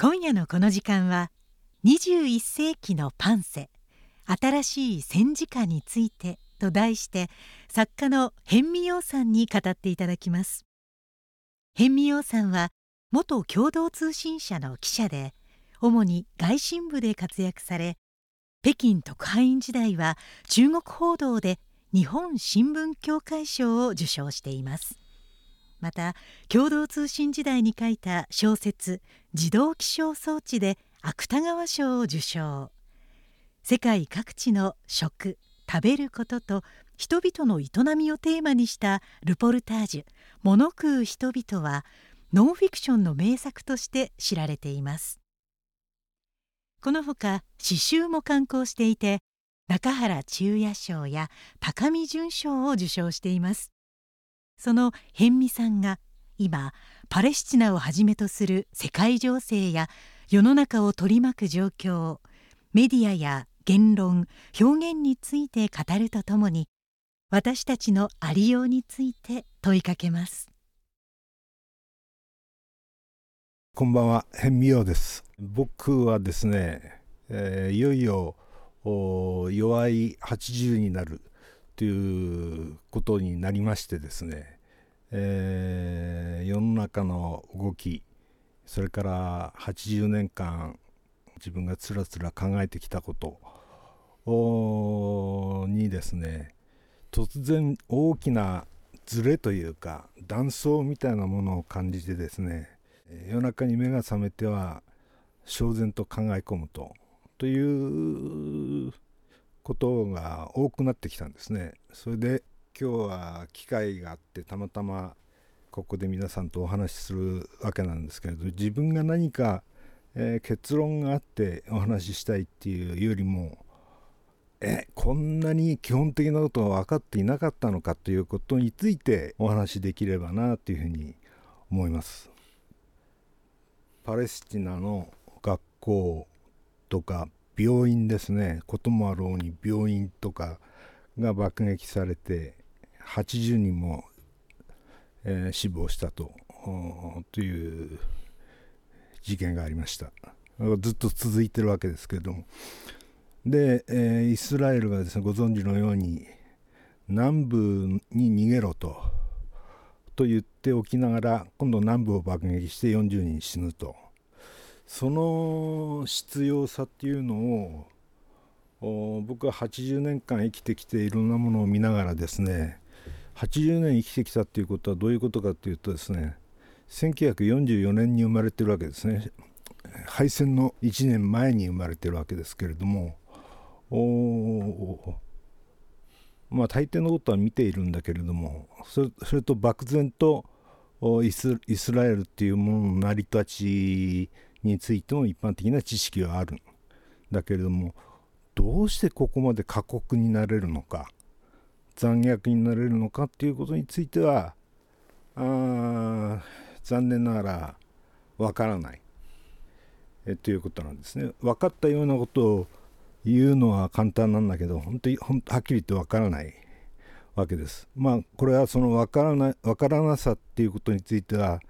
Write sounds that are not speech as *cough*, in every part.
今夜のこの時間は21世紀のパンセ新しい戦時下についてと題して作家の辺見洋さんに語っていただきます。辺見洋さんは元共同通信社の記者で主に外信部で活躍され北京特派員時代は中国報道で日本新聞協会賞を受賞しています。また共同通信時代に書いた小説「自動気象装置」で芥川賞を受賞。世界各地の食食べることと人々の営みをテーマにしたルポルタージュ「物食う人々」はノンフィクションの名作として知られています。このほか詩集も刊行していて中原中也賞や高見淳賞を受賞しています。その辺見さんが今パレスチナをはじめとする世界情勢や世の中を取り巻く状況メディアや言論表現について語るとともに私たちのありようについて問いかけます。こんばんは。辺見ようです。僕はですね、えー、いよいよ弱い80になるということになりましてですね、えー、世の中の動きそれから80年間自分がつらつら考えてきたことにですね突然大きなズレというか断層みたいなものを感じてですね夜中に目が覚めては焦然と考え込むとということが多くなってきたんですね。それで今日は機会があってたまたまここで皆さんとお話しするわけなんですけれど自分が何か、えー、結論があってお話ししたいっていうよりもえこんなに基本的なことが分かっていなかったのかということについてお話しできればなというふうに思います。パレスチナの学校とか病院ですね。こともあろうに病院とかが爆撃されて80人も、えー、死亡したとという事件がありました。ずっと続いてるわけですけども。で、えー、イスラエルがですねご存知のように南部に逃げろとと言っておきながら今度南部を爆撃して40人死ぬと。その必要さっていうのを僕は80年間生きてきていろんなものを見ながらですね80年生きてきたっていうことはどういうことかっていうとですね1944年に生まれてるわけですね。敗戦の1年前に生まれてるわけですけれどもまあ大抵のことは見ているんだけれどもそれそれと漠然とイスラエルっていうものの成り立ちについても一般的な知識はあるんだけれどもどうしてここまで過酷になれるのか残虐になれるのかっていうことについてはあ残念ながらわからないえということなんですね。分かったようなことを言うのは簡単なんだけど本当にはっきり言ってわからないわけです。まあこれはその分からない分からなさっていうことについては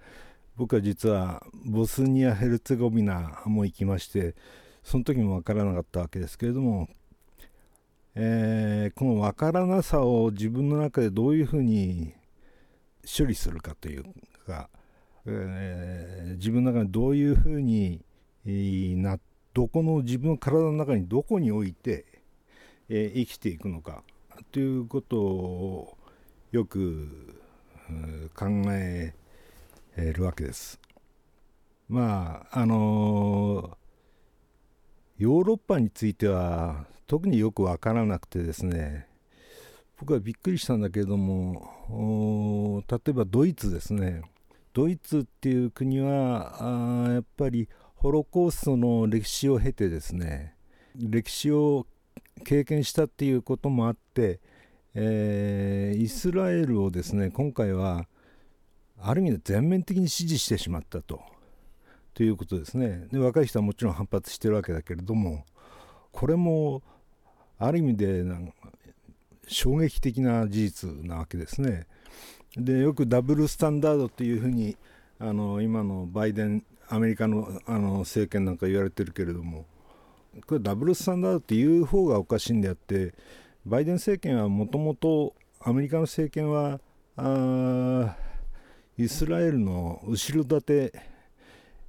僕は実はボスニア・ヘルツェゴビナも行きましてその時も分からなかったわけですけれども、えー、この分からなさを自分の中でどういうふうに処理するかというか、えー、自分の中でどういうふうになどこの自分の体の中にどこに置いて、えー、生きていくのかということをよく考ええるわけです。まああのヨーロッパについては特によく分からなくてですね僕はびっくりしたんだけれども例えばドイツですねドイツっていう国はあやっぱりホロコーストの歴史を経てですね歴史を経験したっていうこともあって、えー、イスラエルをですね今回はある意味で全面的に支持してしまったと。ということですね。で若い人はもちろん反発してるわけだけれどもこれもある意味で衝撃的な事実なわけですね。でよくダブルスタンダードっていうふうにあの今のバイデンアメリカのあの政権なんか言われてるけれどもこれダブルスタンダードっていう方がおかしいんであってバイデン政権はもともとアメリカの政権はあイスラエルの後ろ盾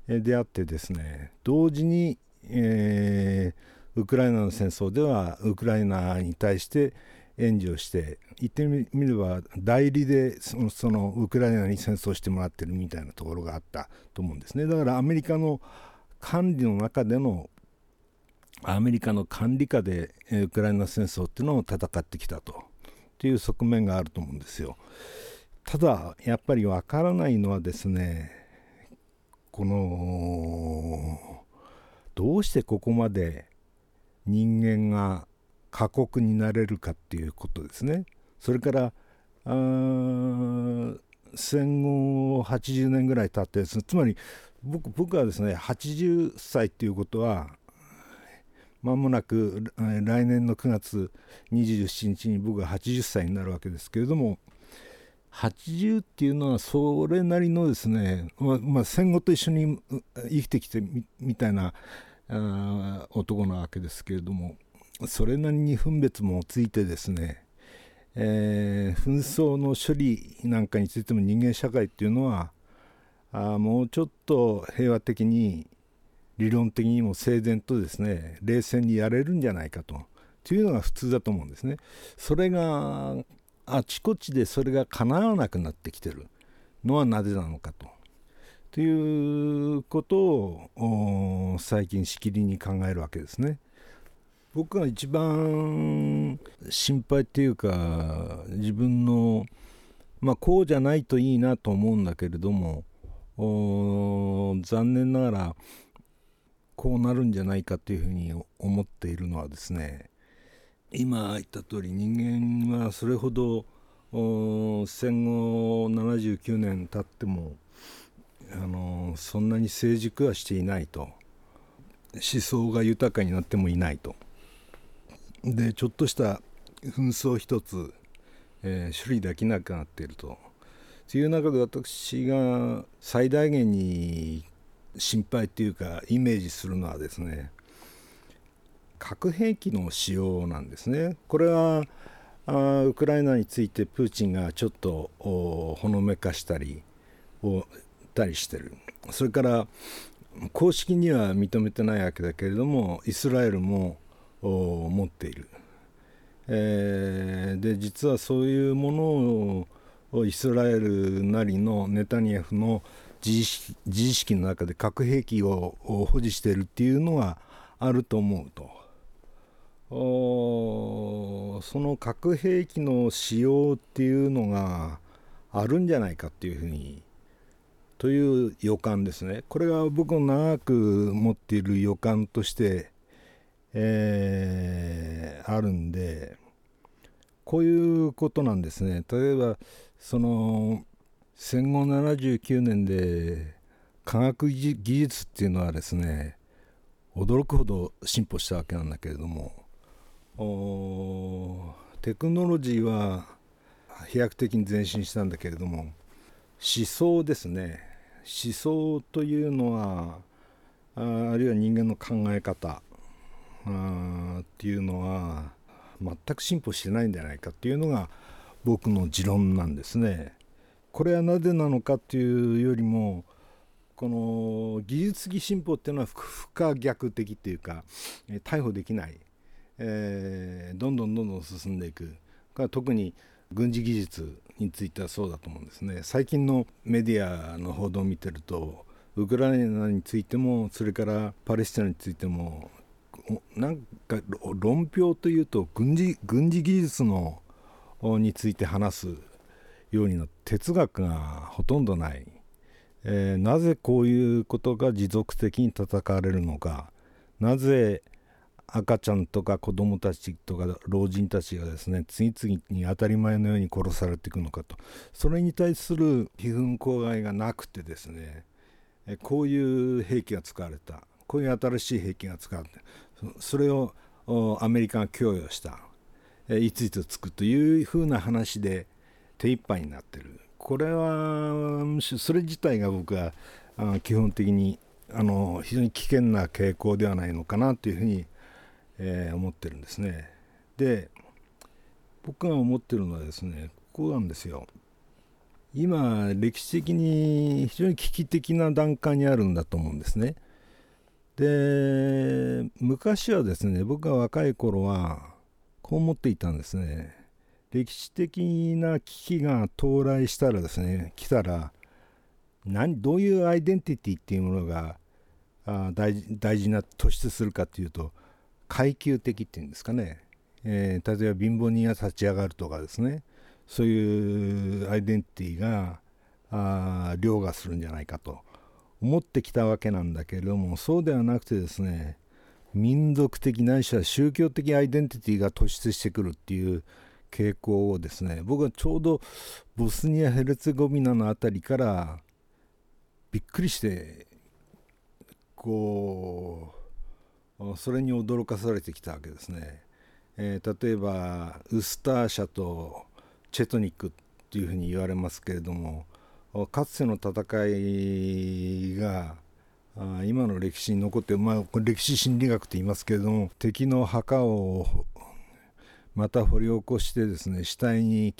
であってですね同時に、えー、ウクライナの戦争ではウクライナに対して援助をして言ってみれば代理でそのそのウクライナに戦争してもらってるみたいなところがあったと思うんですねだからアメリカの管理の中でのアメリカの管理下でウクライナ戦争っていうのを戦ってきたとっていう側面があると思うんですよ。ただやっぱりわからないのはですねこのどうしてここまで人間が過酷になれるかっていうことですね。それからあ戦後80年ぐらい経ってつまり僕僕はですね80歳っていうことはまもなく来年の9月27日に僕が80歳になるわけですけれども80っていうのはそれなりのですね、まあ、まあ、戦後と一緒に生きてきてみたいなあ男なわけですけれどもそれなりに分別もついてですね、えー、紛争の処理なんかについても人間社会っていうのはあもうちょっと平和的に理論的にも整然とですね冷静にやれるんじゃないかとというのが普通だと思うんですね。それがあちこちでそれが叶わなくなってきてるのはなぜなのかと。ということを最近しきりに考えるわけですね。僕が一番心配っていうか自分のまあこうじゃないといいなと思うんだけれども残念ながらこうなるんじゃないかというふうに思っているのはですね今言った通り人間はそれほど戦後79年経ってもあのそんなに成熟はしていないと思想が豊かになってもいないとでちょっとした紛争一つ、えー、処理できなくなっていると。という中で私が最大限に心配っていうかイメージするのはですね核兵器の使用なんですね。これはあウクライナについてプーチンがちょっとほのめかしたりをたりしてるそれから公式には認めてないわけだけれどもイスラエルも持っている、えー、で実はそういうものをイスラエルなりのネタニヤフの自意識自意識の中で核兵器を保持しているっていうのがあると思うと。その核兵器の使用っていうのがあるんじゃないかっていうふうにという予感ですね。これが僕の長く持っている予感として、えー、あるんでこういうことなんですね。例えばその戦後79年で科学技術っていうのはですね驚くほど進歩したわけなんだけれどもテクノロジーは飛躍的に前進したんだけれども思想ですね思想というのはあるいは人間の考え方っていうのは全く進歩してないんじゃないかっていうのが僕の持論なんですね。これはなぜなのかっていうよりもこの技術的進歩っていうのは不可逆的っていうか逮捕できない、えー、どんどんどんどん進んでいく。特に軍事技術についてはそうだと思うんですね。最近のメディアの報道を見てるとウクライナについてもそれからパレスチナについてもなんか論評というと軍事軍事技術のについて話すようにな哲学がほとんどない、えー、なぜこういうことが持続的に戦われるのか。なぜ赤ちゃんとか子供たちとか老人たちがですね次々に当たり前のように殺されていくのかと。それに対する皮膚口外がなくてですねこういう兵器が使われた。こういう新しい兵器が使われてそれをアメリカが供与した。いついつつくというふうな話で手一杯になってる。これはむしろそれ自体が僕は基本的にあの非常に危険な傾向ではないのかなというふうに、えー、思ってるんですね。で僕が思ってるのはですねここなんですよ。今歴史的に非常に危機的な段階にあるんだと思うんですね。で昔はですね僕が若い頃はこう思っていたんですね。歴史的な危機が到来したらですね来たら何どういうアイデンティティっていうものがあ大大事な突出するかっていうと階級的っていうんですかね、えー、例えば貧乏人が立ち上がるとかですね。そういうアイデンティティがあ凌駕するんじゃないかと思ってきたわけなんだけれどもそうではなくてですね民族的ないしは宗教的アイデンティティが突出してくるっていう傾向をですね僕はちょうどボスニア・ヘルツェゴビナの辺りからびっくりしてこうそれに驚かされてきたわけですね。えー、例えばウスター社とチェトニックっていうふうに言われますけれどもかつての戦いが今の歴史に残って、まあ、歴史心理学と言いますけれども敵の墓をまた掘り起こしてですね死体に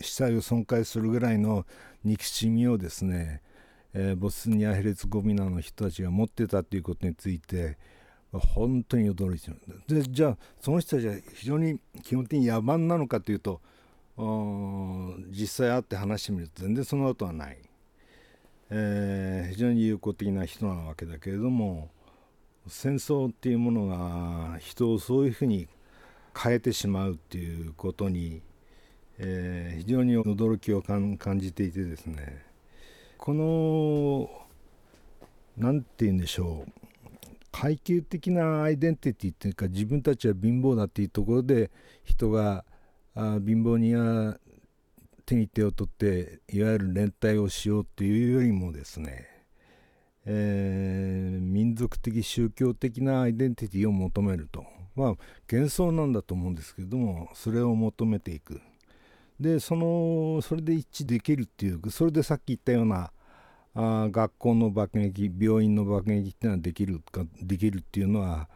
死体を損壊するぐらいの憎しみをですね、えー、ボスニア・ヘレツゴミナの人たちが持ってたということについて本当に驚いてるでじゃあその人たちは非常に基本的に野蛮なのかというと実際会って話してみると全然そのことはない、えー、非常に友好的な人なわけだけれども戦争っていうものが人をそういうふうに変えてしまうっていうことに、えー、非常に驚きを感じていてですね。この何て言うんでしょう。階級的なアイデンティティっていうか自分たちは貧乏だっていうところで人があ貧乏人は手に手を取っていわゆる連帯をしようっていうよりもですね、えー、民族的宗教的なアイデンティティを求めると。まあ幻想なんだと思うんですけどもそれを求めていく。でそのそれで一致できるっていうそれでさっき言ったようなあ学校の爆撃病院の爆撃っていうのはできるかできるっていうのは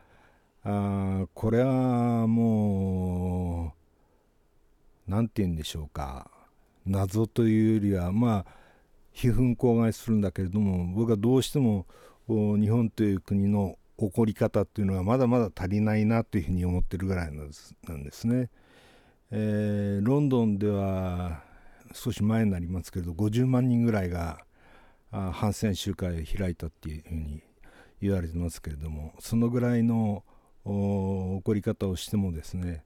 あこれはもう何て言うんでしょうか謎というよりはまあ皮膚口外するんだけれども僕はどうしても日本という国の起こり方っていうのがまだまだ足りないなというふうに思ってるぐらいなんですなんですね。えー、ロンドンでは少し前になりますけれど50万人ぐらいが反戦集会を開いたっていうふうに言われてますけれどもそのぐらいの起こり方をしてもですね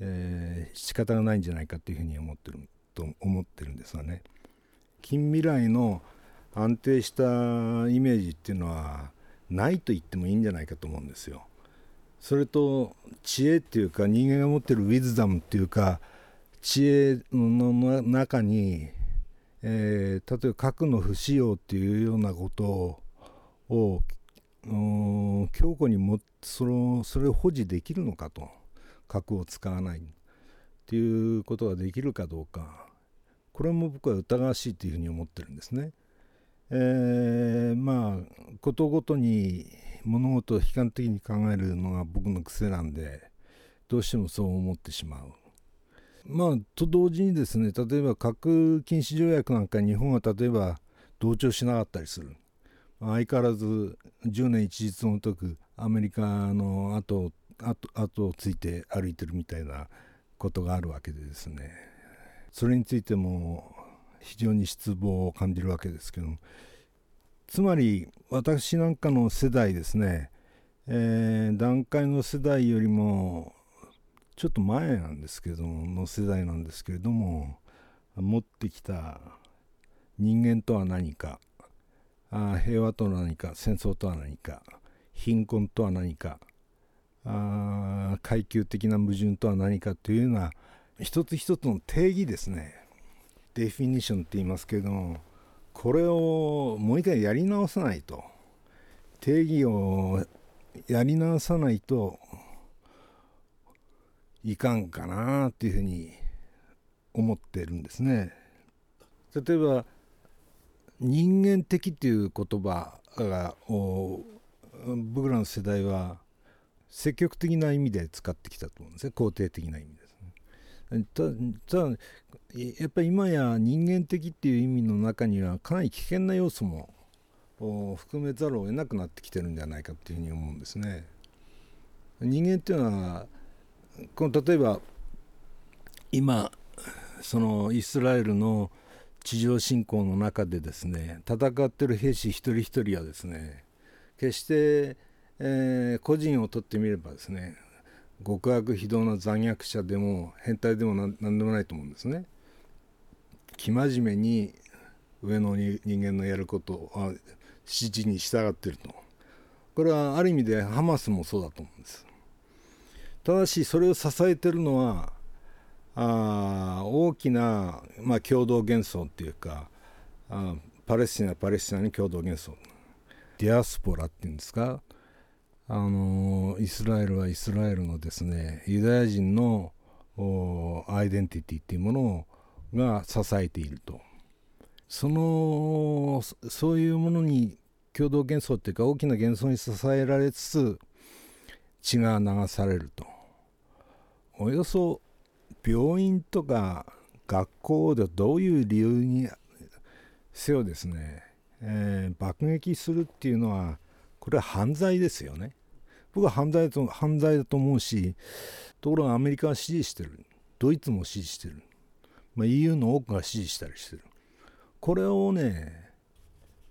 えー、仕方がないんじゃないかというふうに思ってると思ってるんですがね近未来の安定したイメージっていうのはないと言ってもいいんじゃないかと思うんですよ。それと知恵っていうか人間が持ってるウィズダムっていうか知恵の中に、えー、例えば核の不使用っていうようなことを強固にもそのそれを保持できるのかと。核を使わないっていうことができるかどうかこれも僕は疑わしいというふうに思ってるんですね。えー、まあことごとに物事を悲観的に考えるのが僕の癖なんでどうしてもそう思ってしまう。まあと同時にですね例えば核禁止条約なんか日本は例えば同調しなかったりする。相変わらず10年一日のとくアメリカの後後後をついて歩いてるみたいなことがあるわけでですね。それについても非常に失望を感じるわけですけどつまり私なんかの世代ですね、えー、段階の世代よりもちょっと前なんですけどもの世代なんですけれども持ってきた人間とは何かあ平和とは何か戦争とは何か貧困とは何かあ階級的な矛盾とは何かというような一つ一つの定義ですね。デフィニッションって言いますけどもこれをもう一回やり直さないと。定義をやり直さないといかんかなっていうふうに思ってるんですね。例えば人間的っていう言葉が僕らの世代は積極的な意味で使ってきたと思うんですね肯定的な意味ですね。ただやっぱり今や人間的っていう意味の中にはかなり危険な要素も含めざるを得なくなってきてるんじゃないかっていうふうに思うんですね。人間っていうのはこの例えば今そのイスラエルの地上侵攻の中でですね戦ってる兵士一人一人はですね決して、えー、個人をとってみればですね極悪非道な残虐者でも変態でも何でもないと思うんですね。生真面目に上の人間のやることを指示に従っているとこれはある意味でハマスもそうだと思うんですただしそれを支えてるのはあ大きな、まあ、共同幻想っていうかあパレスチナパレスチナに共同幻想。ディアスポラっていうんですか？あのイスラエルはイスラエルのですねユダヤ人のアイデンティティっていうものが支えていると。そのそういうものに共同幻想っていうか大きな幻想に支えられつつ血が流されると。およそ病院とか学校でどういう理由にせよですね、えー、爆撃するっていうのはこれは犯罪ですよね。僕は犯罪と犯罪だと思うしところがアメリカは支持してる。ドイツも支持してる、まあ、EU の多くが支持したりしてる。これをね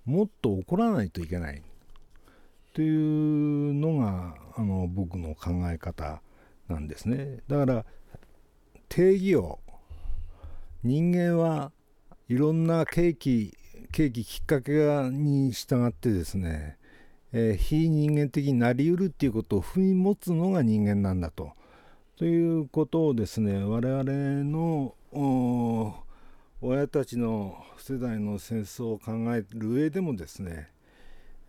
もっと怒らないといけない。というのがあの僕の考え方。なんですねだから定義を人間はいろんな契機契機きっかけに従ってですね、えー、非人間的になりうるっていうことを踏み持つのが人間なんだと。ということをですね我々の親たちの世代の戦争を考える上でもですね、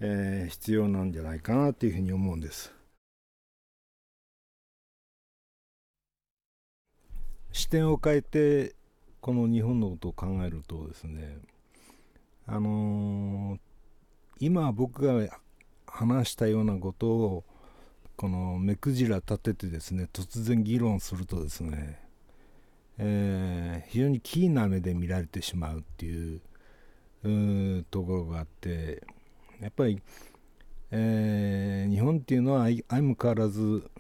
えー、必要なんじゃないかなというふうに思うんです。視点を変えてこの日本のことを考えるとですねあのー、今僕が話したようなことをこの目くじら立ててですね突然議論するとですね、えー、非常にキーな目で見られてしまうっていうところがあってやっぱり、えー、日本っていうのは相も変わらず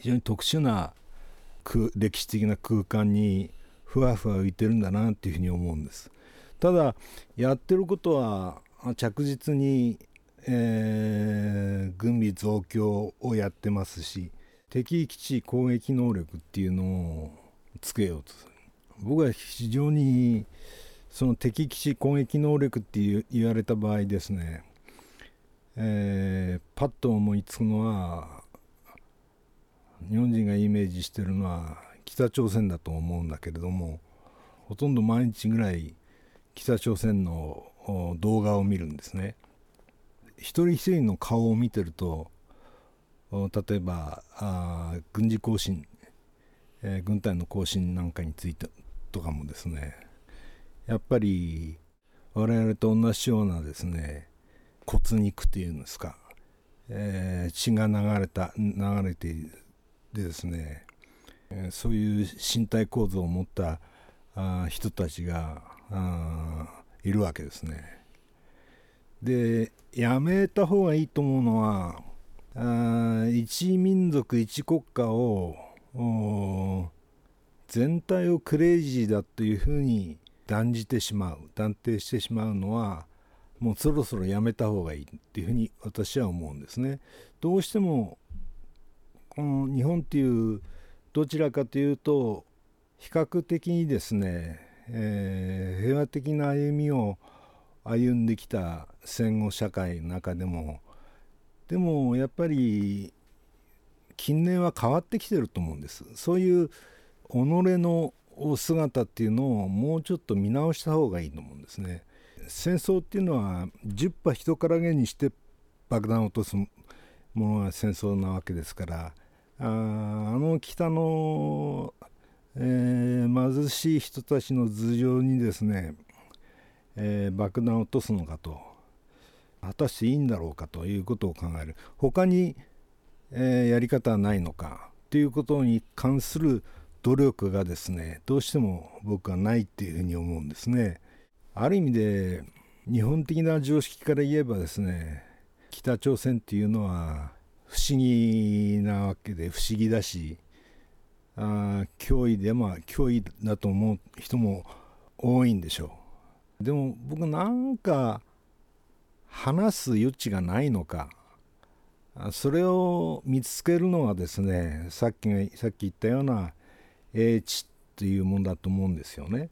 非常に特殊な歴史的な空間にふわふわ浮いてるんだなっていうふうに思うんです。ただやってることは着実に、えー、軍備増強をやってますし敵基地攻撃能力っていうのをつけようとする。僕は非常にその敵基地攻撃能力って言われた場合ですね、えー、パッと思いつくのは日本人がイメージしてるのは北朝鮮だと思うんだけれどもほとんど毎日ぐらい北朝鮮の動画を見るんですね。一人一人の顔を見てると例えばあ軍事行進、えー、軍隊の行進なんかについてとかもですねやっぱり我々と同じようなですね骨肉っていうんですか、えー、血が流れた流れているでですね、そういう身体構造を持った人たちがいるわけですね。でやめた方がいいと思うのは一民族一国家を全体をクレイジーだというふうに断じてしまう断定してしまうのはもうそろそろやめた方がいいっていうふうに私は思うんですね。どうしてもこの日本っていうどちらかというと比較的にですね、えー、平和的な歩みを歩んできた戦後社会の中でもでもやっぱり近年は変わってきてると思うんです。そういう己の姿っていうのをもうちょっと見直した方がいいと思うんですね。戦争っていうのは10羽人からげにして爆弾を落とすものが戦争なわけですからあの北の、えー、貧しい人たちの頭上にですね、えー、爆弾を落とすのかと。果たしていいんだろうかということを考える。他に、えー、やり方はないのか。ということに関する努力がですねどうしても僕はないっていうふうに思うんですね。ある意味で日本的な常識から言えばですね北朝鮮っていうのは不思議なわけで不思議だしあ脅威でまあ脅威だと思う人も多いんでしょうでも僕なんか話す余地がないのかそれを見つけるのはですねさっきさっき言ったような英知っていうもんだと思うんですよね。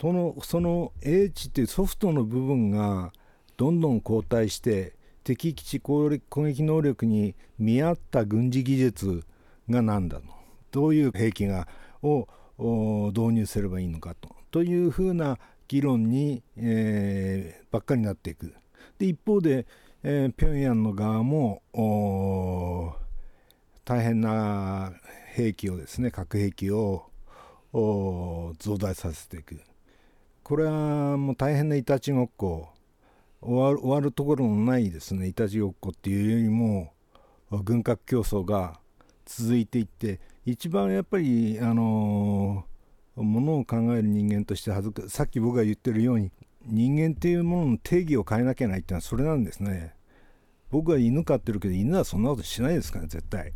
そのその英知っていうソフトの部分がどんどん後退して敵基地攻撃能力に見合った軍事技術が何だのどういう兵器がを導入すればいいのかと。というふうな議論に、えー、ばっかりになっていく。で一方で、えー、平壌の側も大変な兵器をですね核兵器を増大させていく。これはもう大変ないたちごっこ終わる終わるところのないですね。いたちごっこっていうよりも軍拡競争が続いていって一番やっぱりあのものを考える人間としてはずかさっき僕が言ってるように人間っていうものの定義を変えなきゃいけないっていうのはそれなんですね。僕は犬飼ってるけど犬はそんなことしないですから絶対。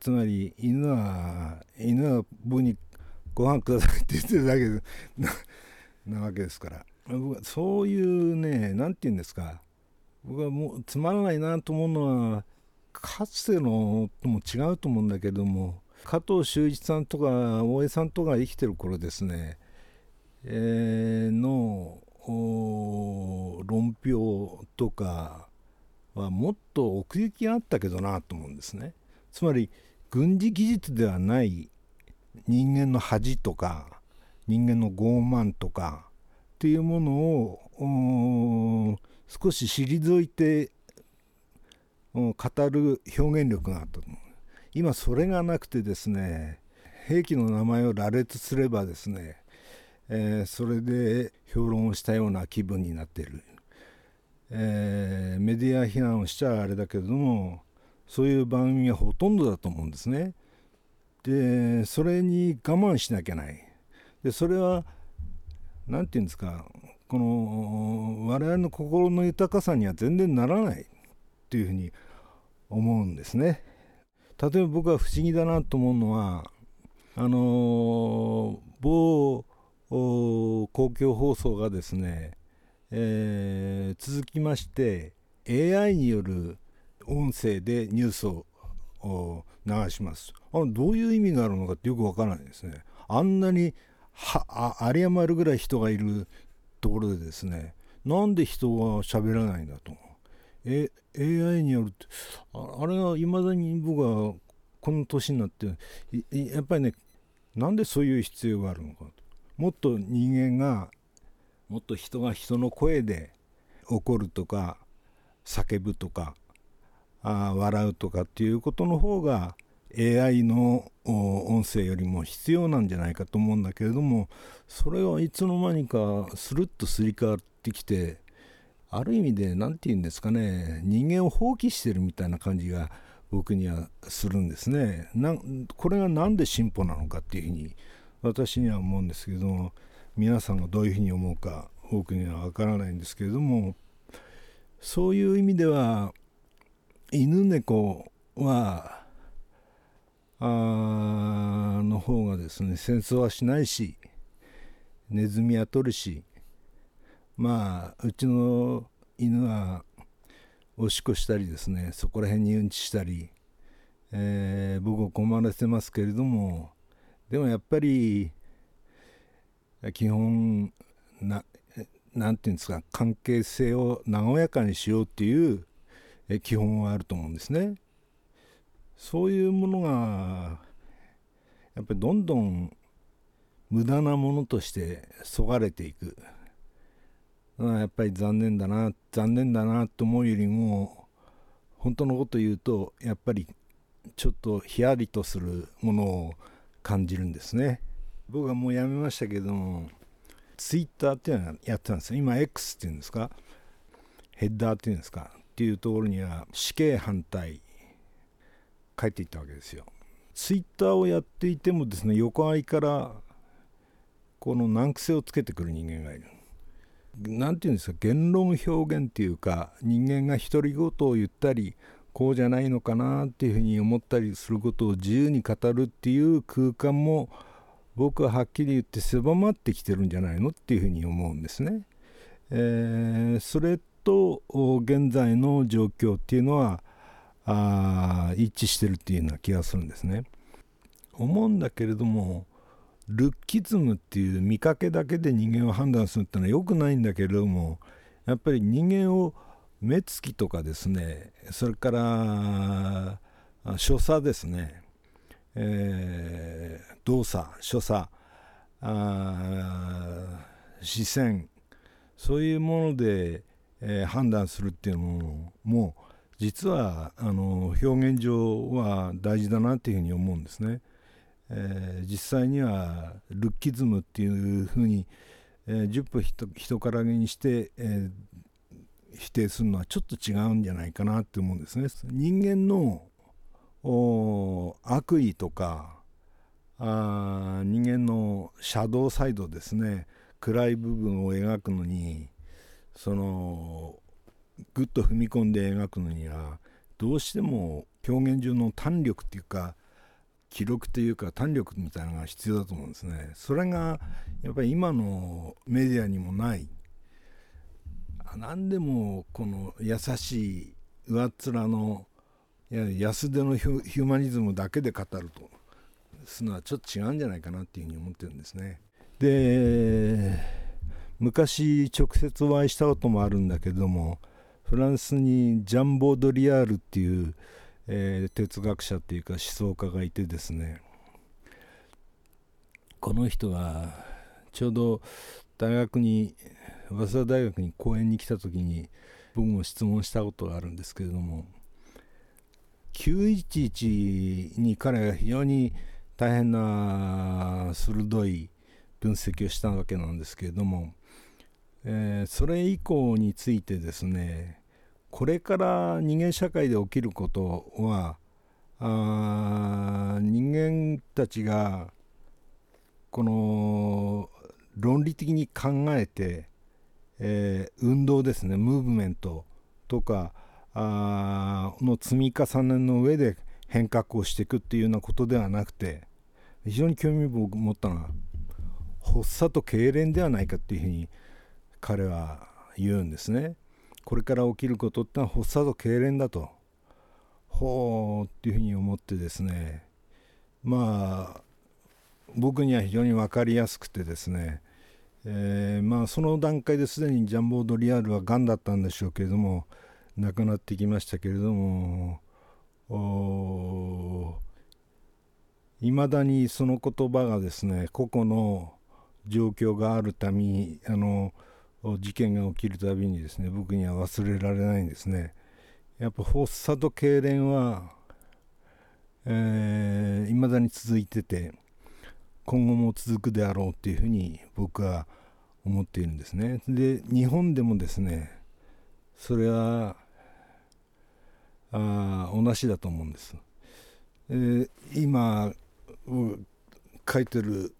つまり犬は犬は僕にご飯くださいって言ってるだけ *laughs* なわけですから。僕はそういうね何て言うんですか僕はもうつまらないなと思うのはかつてのとも違うと思うんだけども加藤修一さんとか大江さんとか生きてる頃ですね、えー、の論評とかはもっと奥行きがあったけどなと思うんですね。つまり軍事技術ではない人間の恥とか人間の傲慢とかっていうものを少し退いて語る表現力があったと思う今それがなくてですね兵器の名前を羅列すればですね、えー、それで評論をしたような気分になっている、えー、メディア批判をしちゃあれだけれどもそういう番組はほとんどだと思うんですね。でそれに我慢しなきゃない。でそれは何て言うんですかこの我々の心の豊かさには全然ならないっていうふうに思うんですね。例えば僕は不思議だなと思うのはあの某公共放送がですね、えー、続きまして AI による音声でニュースを流しますあのどういう意味があるのかってよくわからないですねあんなにはあ有り余るぐらい人がいるところでですねなんで人は喋らないんだと、え AI によるってあれはいまだに僕はこの年になってやっぱりねなんでそういう必要があるのかと。もっと人間がもっと人が人の声で怒るとか叫ぶとかあ笑うとかっていうことの方が AI の音声よりも必要なんじゃないかと思うんだけれどもそれはいつの間にかスルッとすり替わってきてある意味で何て言うんですかね人間を放棄してるみたいな感じが僕にはするんですね。なこれが何で進歩なのかっていうふうに私には思うんですけども皆さんがどういうふうに思うか僕には分からないんですけれどもそういう意味では犬猫はあの方がですね戦争はしないしネズミは取るしまあうちの犬はおしっこしたりですねそこら辺にうんちしたり、えー、僕を困らせてますけれどもでもやっぱり基本ななんていうんですか関係性を和やかにしようっていう基本はあると思うんですね。そういうものがやっぱりどんどん無駄なものとしてそがれていく。やっぱり残念だな残念だなと思うよりも本当のこと言うとやっぱりちょっとヒヤリとするものを感じるんですね。僕はもうやめましたけどもツイッターっていうのをやってたんですよ。今 X っていうんですか？ヘッダーっていうんですか？っていうところには死刑反対書いていったわけですよツイッターをやっていてもですね横合いからこの難癖をつけてくる人間がいる何て言うんですか言論表現っていうか人間が独り言を言ったりこうじゃないのかなっていうふうに思ったりすることを自由に語るっていう空間も僕ははっきり言って狭まってきてるんじゃないのっていうふうに思うんですね。えー、それと現在の状況っていうのはあ一致してるっていうような気がするんですね。思うんだけれどもルッキズムっていう見かけだけで人間を判断するってのは良くないんだけれどもやっぱり人間を目つきとかですねそれから所作ですね、えー、動作所作視線そういうもので、えー、判断するっていうのも実はあの表現上は大事だなっていうふうに思うんですね。えー、実際にはルッキズムっていうふうに、えー、10歩人からげにして、えー、否定するのはちょっと違うんじゃないかなって思うんですね。人間の悪意とかあ人間のシャドウサイドですね暗い部分を描くのにそのぐっと踏み込んで描くのにはどうしても表現上の胆力っていうか記録というか胆力みたいなのが必要だと思うんですね。それがやっぱり今のメディアにもない何でもこの優しい上っ面の安手のヒューマニズムだけで語るとするのはちょっと違うんじゃないかなっていうふうに思ってるんですね。で昔直接お会いしたこともあるんだけどもフランスにジャンボ・ドリアールっていうえー、哲学者っていうか思想家がいてですね。この人がちょうど大学に早稲田大学に講演に来た時に僕も質問したことがあるんですけれども911に彼が非常に大変な鋭い分析をしたわけなんですけれども、えー、それ以降についてですねこれから人間社会で起きることはあ人間たちがこの論理的に考えて、えー、運動ですねムーブメントとかあの積み重ねの上で変革をしていくっていうようなことではなくて非常に興味を持ったのは発作と痙攣ではないかっていうふうに彼は言うんですね。これから起きることってのは発作と痙攣だと。ほうっていうふうに思ってですね。まあ僕には非常に分かりやすくてですね、えー、まあその段階ですでにジャンボードリアルはがんだったんでしょうけれども亡くなってきましたけれどもいまだにその言葉がですね個々の状況があるためにあの事件が起きるたびにですね僕には忘れられないんですね。やっぱ発作と痙攣はえー、未だに続いてて今後も続くであろうっていうふうに僕は思っているんですね。で日本でもですねそれはあ同じだと思うんです、えー、今書いてる、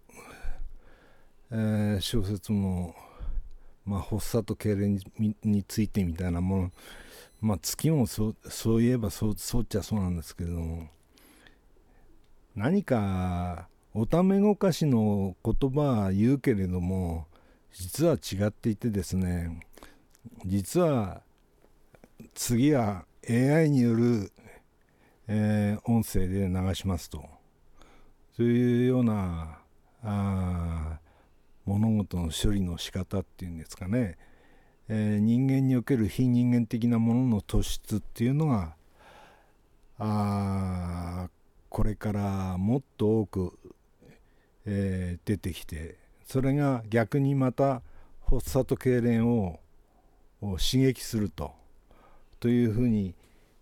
えー、小説もまあ、発作と痙攣についてみたいなもの、まあ、月もそうそういえばそうそうっちゃそうなんですけれども。何かおためごかしの言葉は言うけれども実は違っていてですね実は次は AI による、えー、音声で流しますと。そういうようなあ物事の処理の仕方っていうんですかね、えー、人間における非人間的なものの突出っていうのがあこれからもっと多く、えー、出てきてそれが逆にまた発作と痙攣を刺激するとというふうに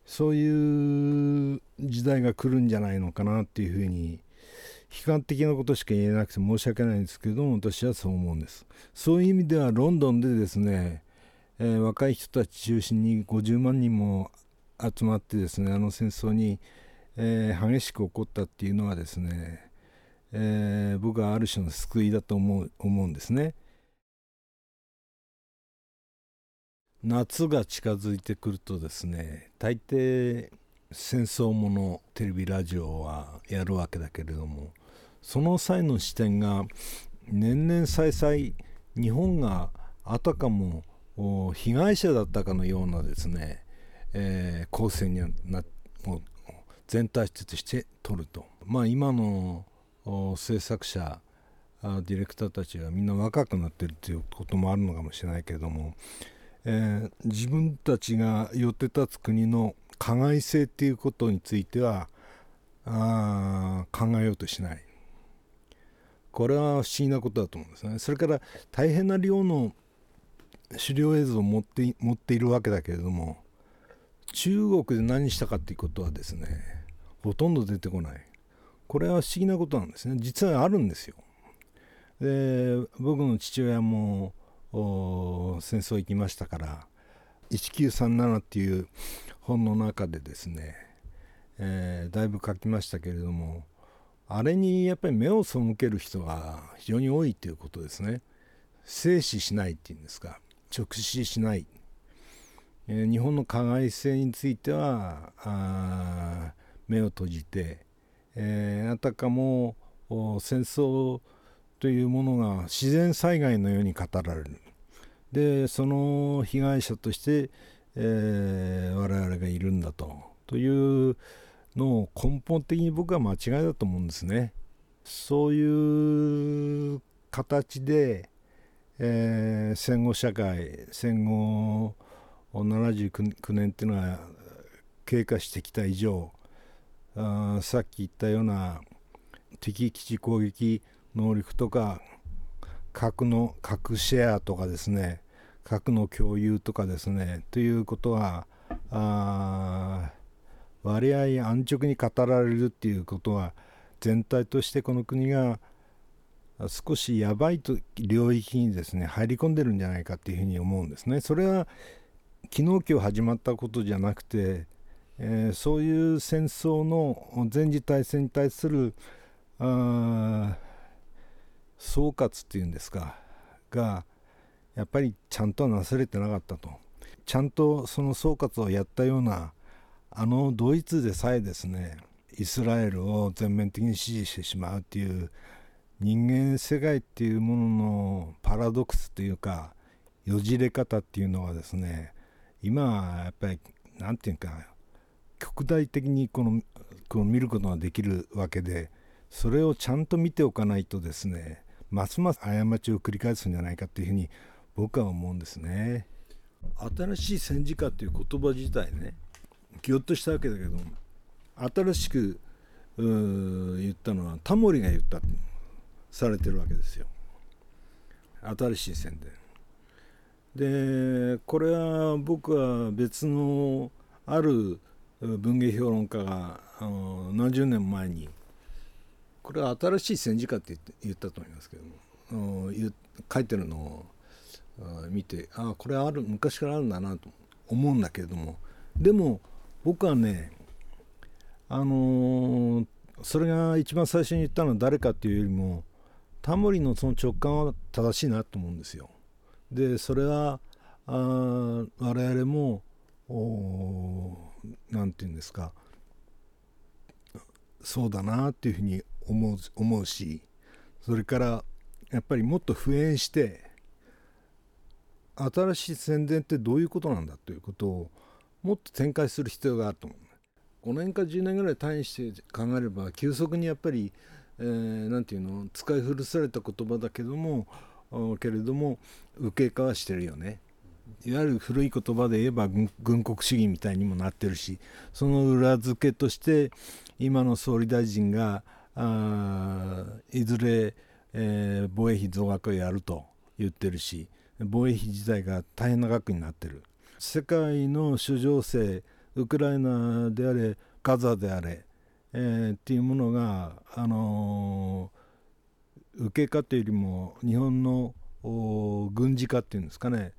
そういう時代が来るんじゃないのかなっていうふうに悲観的なことしか言えなくて申し訳ないんですけども私はそう思うんですそういう意味ではロンドンでですね、えー、若い人たち中心に50万人も集まってですねあの戦争に、えー、激しく起こったっていうのはですね、えー、僕はある種の救いだと思う思うんですね。夏が近づいてくるとですね大抵戦争ものテレビラジオはやるわけだけれどもその際の視点が年々再々日本があたかも被害者だったかのようなですね、えー、構成にな全体として取ると。まあ今の制作者ディレクターたちはみんな若くなってるということもあるのかもしれないけれども、えー、自分たちが寄って立つ国の加害性っていうことについてはあ考えようとしない。これは不思議なことだと思うんですね。それから大変な量の資料映像を持って持っているわけだけれども中国で何したかっていうことはですねほとんど出てこない。これは不思議なことなんですね。実はあるんですよ。で僕の父親も戦争行きましたから1937っていう本の中でですね、えー、だいぶ書きましたけれどもあれにやっぱり目を背ける人が非常に多いということですね。静止しないっていうんですか直視しない、えー、日本の加害性についてはあ目を閉じて、えー、あたかも戦争というものが自然災害のように語られるでその被害者として、えー、我々がいるんだとというのを根本的に僕は間違いだと思うんですね。そういう形で、えー、戦後社会戦後79年っていうのは経過してきた以上あさっき言ったような敵基地攻撃能力とか核の核シェアとかですね核の共有とかですねということは割合安直に語られるっていうことは全体としてこの国が少しやばいと領域にですね入り込んでるんじゃないかっていうふうに思うんですね。それは昨日今日始まったことじゃなくて、えー、そういう戦争の全時大戦に対するあ総括っていうんですかがやっぱりちゃんとなされてなかったと。ちゃんとその総括をやったようなあのドイツでさえですねイスラエルを全面的に支持してしまうっていう人間世界っていうもののパラドックスというかよじれ方っていうのはですね今はやっぱり何て言うか極大的にこのこの見ることができるわけでそれをちゃんと見ておかないとですねますます過ちを繰り返すんじゃないかっていうふうに僕は思うんですね。新しい戦時下っていう言葉自体ねぎょっとしたわけだけど新しく言ったのはタモリが言ったされてるわけですよ。新しい宣伝でこれは僕は別のある文芸評論家が何十年前にこれは新しい戦時下って言ったと思いますけども。書いてるのを見てああこれある昔からあるんだなと思うんだけれども。でも僕はねあのー、それが一番最初に言ったのは誰かっていうよりもタモリのその直感は正しいなと思うんですよ。でそれはあ我々も何て言うんですか。そうだなっていうふうに思う思うしそれからやっぱりもっと普遍して新しい宣伝ってどういうことなんだということをもっと展開する必要があると思う5年か10年ぐらい単位して考えれば急速にやっぱり何、えー、て言うの使い古された言葉だけどもけれども受け化はしてるよね。いわゆる古い言葉で言えば軍国主義みたいにもなってるしその裏付けとして今の総理大臣があいずれ、えー、防衛費増額をやると言ってるし防衛費自体が大変な額になってる世界の主情勢ウクライナであれガザであれ、えー、っていうものが、あのー、受け化というよりも日本の軍事化っていうんですかね、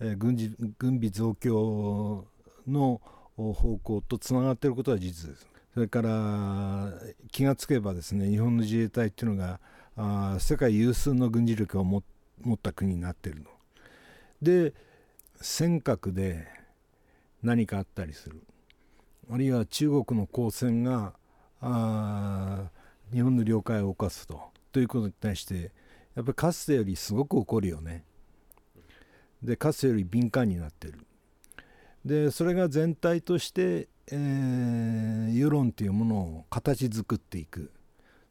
えー、軍事軍備増強の方向とつながっていることは事実です。それから気がつけばですね日本の自衛隊っていうのがあ世界有数の軍事力を持った国になってるの。で尖閣で何かあったりするあるいは中国の公船があ日本の領海を侵すとということに対してやっぱりかつてよりすごく怒るよね。でかつてより敏感になってる。でそれが全体として、えー、世論というものを形作っていく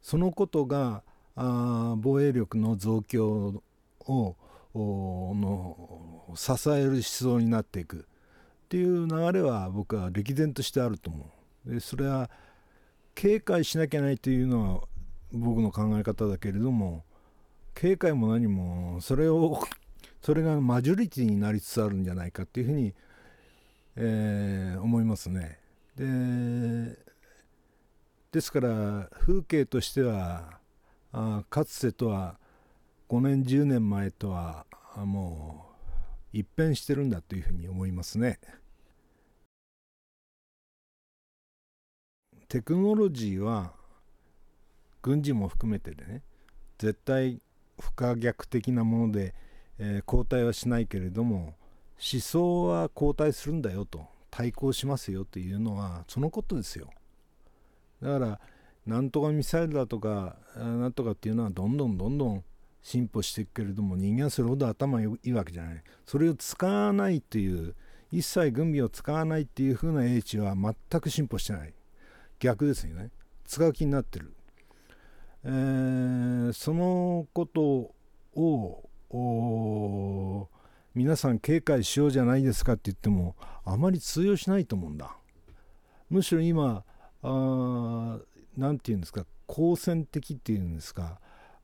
そのことがあ防衛力の増強をの支える思想になっていくっていう流れは僕は歴然としてあると思う。でそれは警戒しなきゃないというのは僕の考え方だけれども警戒も何もそれをそれがマジョリティになりつつあるんじゃないかっていうふうに、えー、思いますね。でですから風景としてはあかつてとは5年10年前とはもう一変してるんだというふうに思いますね。テクノロジーは軍事も含めてでね絶対不可逆的なもので、えー、交代はしないけれども思想は交代するんだよと対抗しますよというのはそのことですよ。だからなんとかミサイルだとかなんとかっていうのはどんどんどんどん進歩していくけれども人間はそれほど頭いいわけじゃない。それを使わないっていう一切軍備を使わないっていう風な英知は全く進歩してない。逆ですよね。使う気になってる、えー、そのことを皆さん警戒しようじゃないですかって言ってもあまり通用しないと思うんだむしろ今何て言うんですか好戦的っていうんですか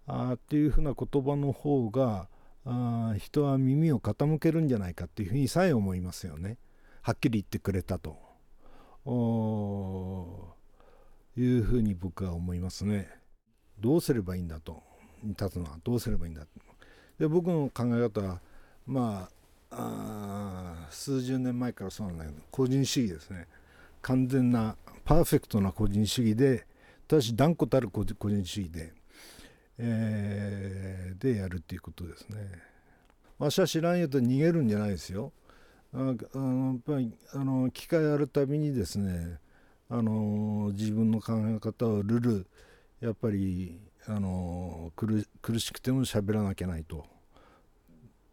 あっていうふうな言葉の方があ人は耳を傾けるんじゃないかっていうふうにさえ思いますよね。はっきり言ってくれたというふうに僕は思いますね。どうすればいいんだと立つのはどうすればいいんだで僕の考え方はまあ数十年前からそうなんだけど個人主義ですね完全なパーフェクトな個人主義でただし断固たる個人主義でえー、でやるっていうことですね。わしは知らんよと逃げるんじゃないですよ。あのやっぱりあの機会あるたびにですねあの自分の考え方をルルやっぱりあの苦しくても喋らなきゃないと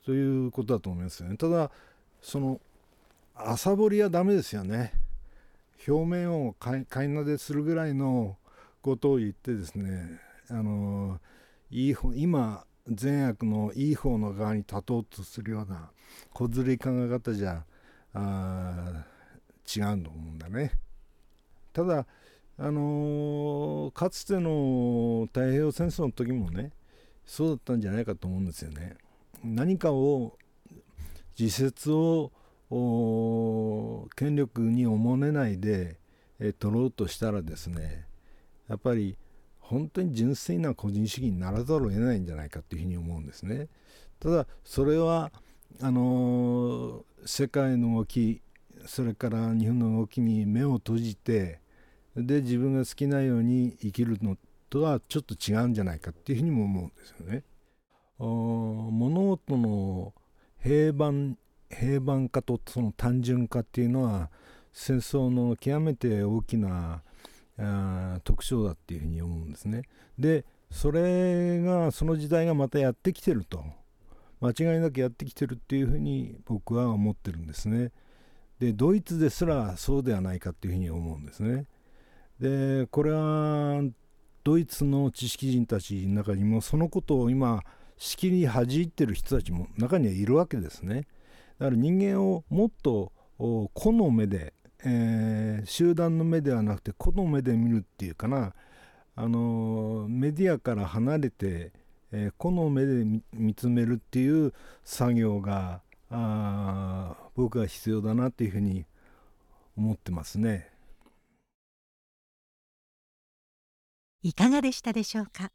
ということだと思いますよね。ただその朝掘りはダメですよね。表面をかいなでするぐらいのことを言ってですねあのいい方今善悪のいい方の側に立とうとするような小ずるい考え方じゃあ違うと思うんだね。ただあのかつての太平洋戦争の時もねそうだったんじゃないかと思うんですよね。何かを自説を権力におもねないでえ取ろうとしたらですねやっぱり本当に純粋な個人主義にならざるを得ないんじゃないかというふうに思うんですね。ただそれはあの世界の動きそれから日本の動きに目を閉じてで自分が好きなように生きるのとはちょっと違うんじゃないかっていうふうにも思うんですよね。物事の平板平板化とその単純化っていうのは戦争の極めて大きなあ特徴だっていうふうに思うんですね。でそれがその時代がまたやってきてると間違いなくやってきてるっていうふうに僕は思ってるんですね。でドイツですらそうではないかっていうふうに思うんですね。でこれはドイツの知識人たちの中にもそのことを今しきり弾いてる人たちも中にはいるわけですね。だから人間をもっと個の目でえー、集団の目ではなくて個の目で見るっていうかなあのメディアから離れて、えー、個の目で見つめるっていう作業があ僕は必要だなっていうふうに思ってますね。いかがでしたでしょうか？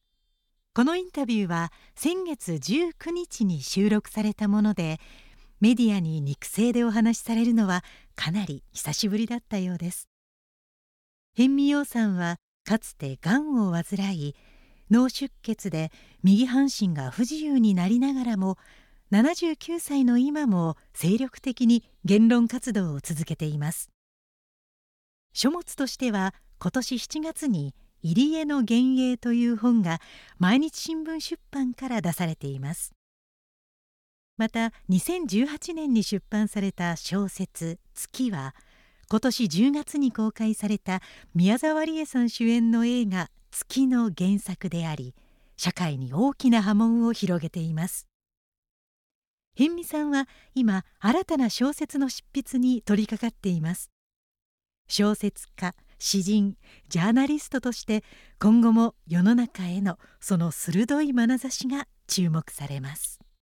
このインタビューは先月19日に収録されたものでメディアに肉声でお話しされるのはかなり久しぶりだったようです。辺見陽さんはかつてがんを患い脳出血で右半身が不自由になりながらも79歳の今も精力的に言論活動を続けています。書物としては今年7月に「入江の幻影」という本が毎日新聞出版から出されています。また2018年に出版された小説「月」は今年10月に公開された宮沢りえさん主演の映画「月」の原作であり社会に大きな波紋を広げています。辺見さんは今新たな小説の執筆に取り掛かっています。小説家詩人ジャーナリストとして今後も世の中へのその鋭い眼差しが注目されます。